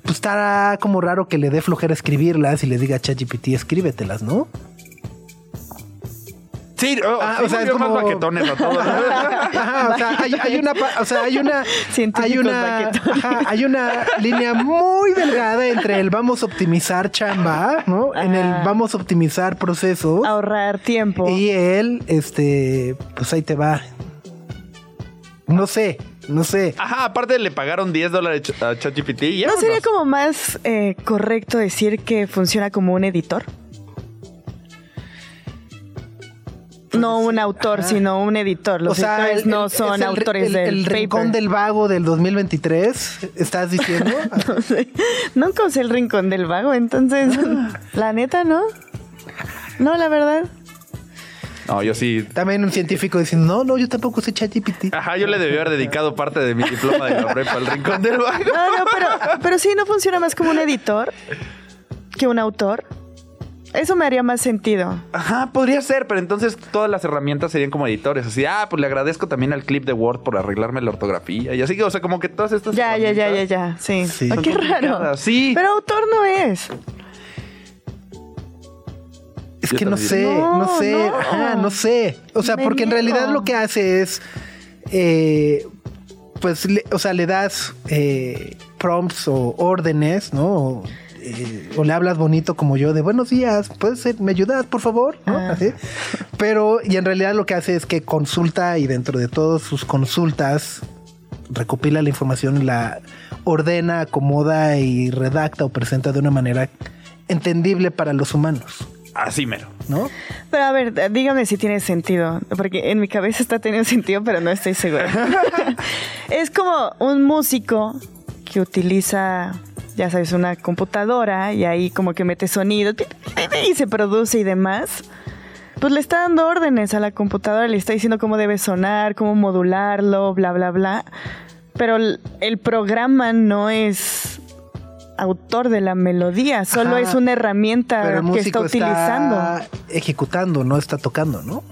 Pues estará como raro que le dé flojera escribirlas y le diga a ChatGPT, escríbetelas, ¿no? Sí, oh, Ah, sí o sea, es volvió más como- baquetones a todos. Ajá, o sea, hay, hay una, pa- o sea, hay una, hay una, ajá, hay una línea muy delgada entre el vamos a optimizar chamba, ¿no? En el vamos a optimizar procesos Ahorrar tiempo. y el, este, pues ahí te va. No sé, no sé. Ajá, aparte le pagaron 10 dólares a ChatGPT. ¿No sería como más eh, correcto decir que funciona como un editor? No un autor, sino un editor. Los editores el- no el- son el- autores el, del el paper. rincón del vago del 2023, ¿estás diciendo? No sé. Nunca usé el rincón del vago, entonces, Ah. la neta, ¿no? No, la verdad. No, yo sí. También un científico diciendo, no, no, yo tampoco sé ChatGPT. Ajá, yo le debí haber dedicado parte de mi diploma de la prepa al rincón del vago. No, no, pero, pero sí, no funciona más como un editor que un autor. Eso me haría más sentido. Ajá, podría ser, pero entonces todas las herramientas serían como editores. Así, ah, pues le agradezco también al clip de Word por arreglarme la ortografía. Y así que, o sea, como que todas estas. Ya, ya, ya, ya, ya. Sí. Sí. Qué raro. sí. Pero autor no es. Es Yo que no sé, no, No, sé, no. ajá, no sé. O sea, Me porque en realidad lo que hace es, eh, pues, le- o sea, le das eh, prompts o órdenes, ¿no? O, eh, o le hablas bonito como yo de buenos días, puedes ser, me ayudas, por favor, ¿no? Ah. Así. Pero, y en realidad lo que hace es que consulta y dentro de todas sus consultas recopila la información, la ordena, acomoda y redacta o presenta de una manera entendible para los humanos, Así mero. ¿no? Pero a ver, dígame si tiene sentido, porque en mi cabeza está teniendo sentido, pero no estoy segura. es como un músico que utiliza, ya sabes, una computadora y ahí como que mete sonido y se produce y demás. Pues le está dando órdenes a la computadora, le está diciendo cómo debe sonar, cómo modularlo, bla, bla, bla. Pero el, programa no es autor de la melodía, solo Ajá. es una herramienta Pero el que está músico utilizando. está ejecutando, no está tocando, ¿no?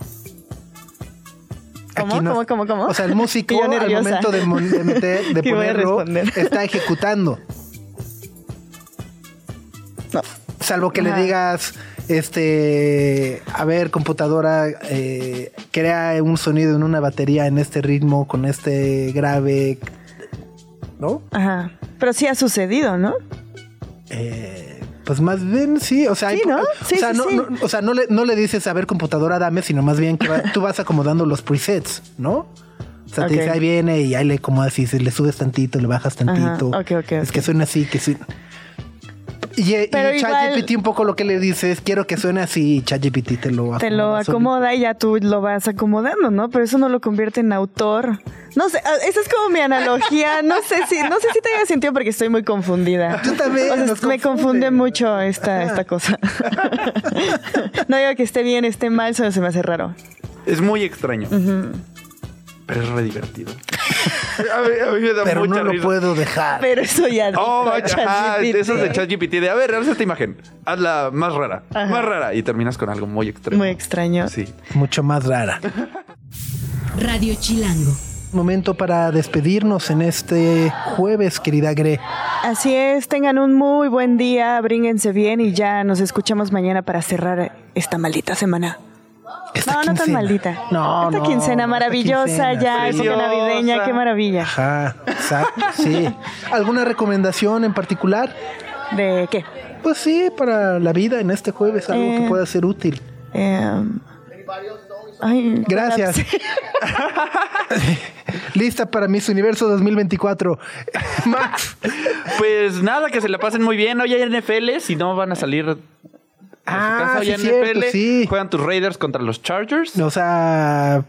¿Cómo? No- ¿Cómo, cómo, cómo? O sea, el músico al momento de, de meter, de ¿Qué voy a ponerlo, está ejecutando. No. Salvo que le Ajá. digas, este, a ver, computadora, eh, crea un sonido en una batería en este ritmo, con este grave, ¿no? Ajá. Pero sí ha sucedido, ¿no? Eh, pues más bien sí, o sea, Sí, hay- ¿no? o Sí, sea, sí, no, no- o sea, no le, no le dices a ver computadora dame, sino más bien que va- tú vas acomodando los presets, ¿no? O sea, te dice ahí viene y ahí le acomodas y si le subes tantito, le bajas tantito. ok, ok, Es que suena así, que sí. Y, y Pero igual- ChatGPT un poco lo que le dices, quiero que suene así, y ChatGPT te lo Te lo acomoda y ya tú lo vas acomodando, ¿no? Pero eso no lo convierte en autor. No sé, ah, esa es como mi analogía. No sé si, no sé si tenga sentido porque estoy muy confundida. Tú también, O sea, nos me confunde. confunde mucho esta, esta cosa. no digo que esté bien, esté mal, solo se me hace raro. Es muy extraño. Pero es re divertido. A, mí, a mí me da Pero mucha no lo risa. puedo dejar. Pero eso ya Oh, dijo ajá, ChatGPT. esos de ChatGPT de, a ver, haz esta imagen, hazla más rara, Ajá. más rara y terminas con algo muy extremo. Muy extraño. Sí. Mucho más rara. Radio Chilango. Momento para despedirnos en este jueves, querida Gre. Así es, tengan un muy buen día, brínguense bien y ya nos escuchamos mañana para cerrar esta maldita semana. Esta no, no tan maldita. No, esta no, quincena maravillosa quincena. ya, época Preciosa. navideña, qué maravilla. Ajá, exacto, sí. ¿Alguna recomendación en particular? ¿De qué? Pues sí, para la vida en este jueves, algo que Eh. pueda ser útil. Eh, ay, Gracias. Lista para Miss Universo 2024. Max. Pues nada, que se la pasen muy bien. Hoy hay NFL, si no van a salir. A su Ah, casa. Sí, cierto, sí. Juegan tus Raiders contra los Chargers. O sea,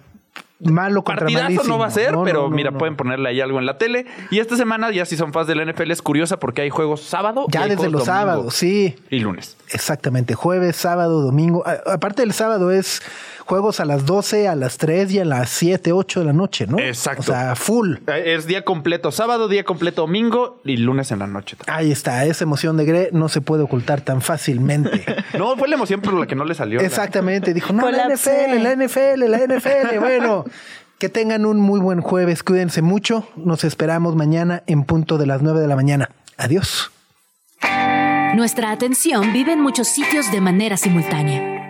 malo contra Partidazo malísimo. no va a ser, No, pero no, no, mira, pueden ponerle ahí algo en la tele. Y esta semana, ya si son fans del NFL, es curiosa porque hay juegos sábado. Ya desde los sábados, sí. Y lunes. Exactamente, jueves, sábado, domingo. A- aparte del sábado es juegos a las 12, a las 3 y a las 7, 8 de la noche, ¿no? Exacto. O sea, full. Eh, Es día completo sábado, día completo domingo y lunes en la noche. Ahí está, esa emoción de Gre no se puede ocultar tan fácilmente. No, fue la emoción por la que no le salió. Exactamente, dijo, no, la. NFL, la NFL, la NFL. Bueno, que tengan un muy buen jueves, cuídense mucho. Nos esperamos mañana en punto de las 9 de la mañana. Adiós. Nuestra atención vive en muchos sitios de manera simultánea.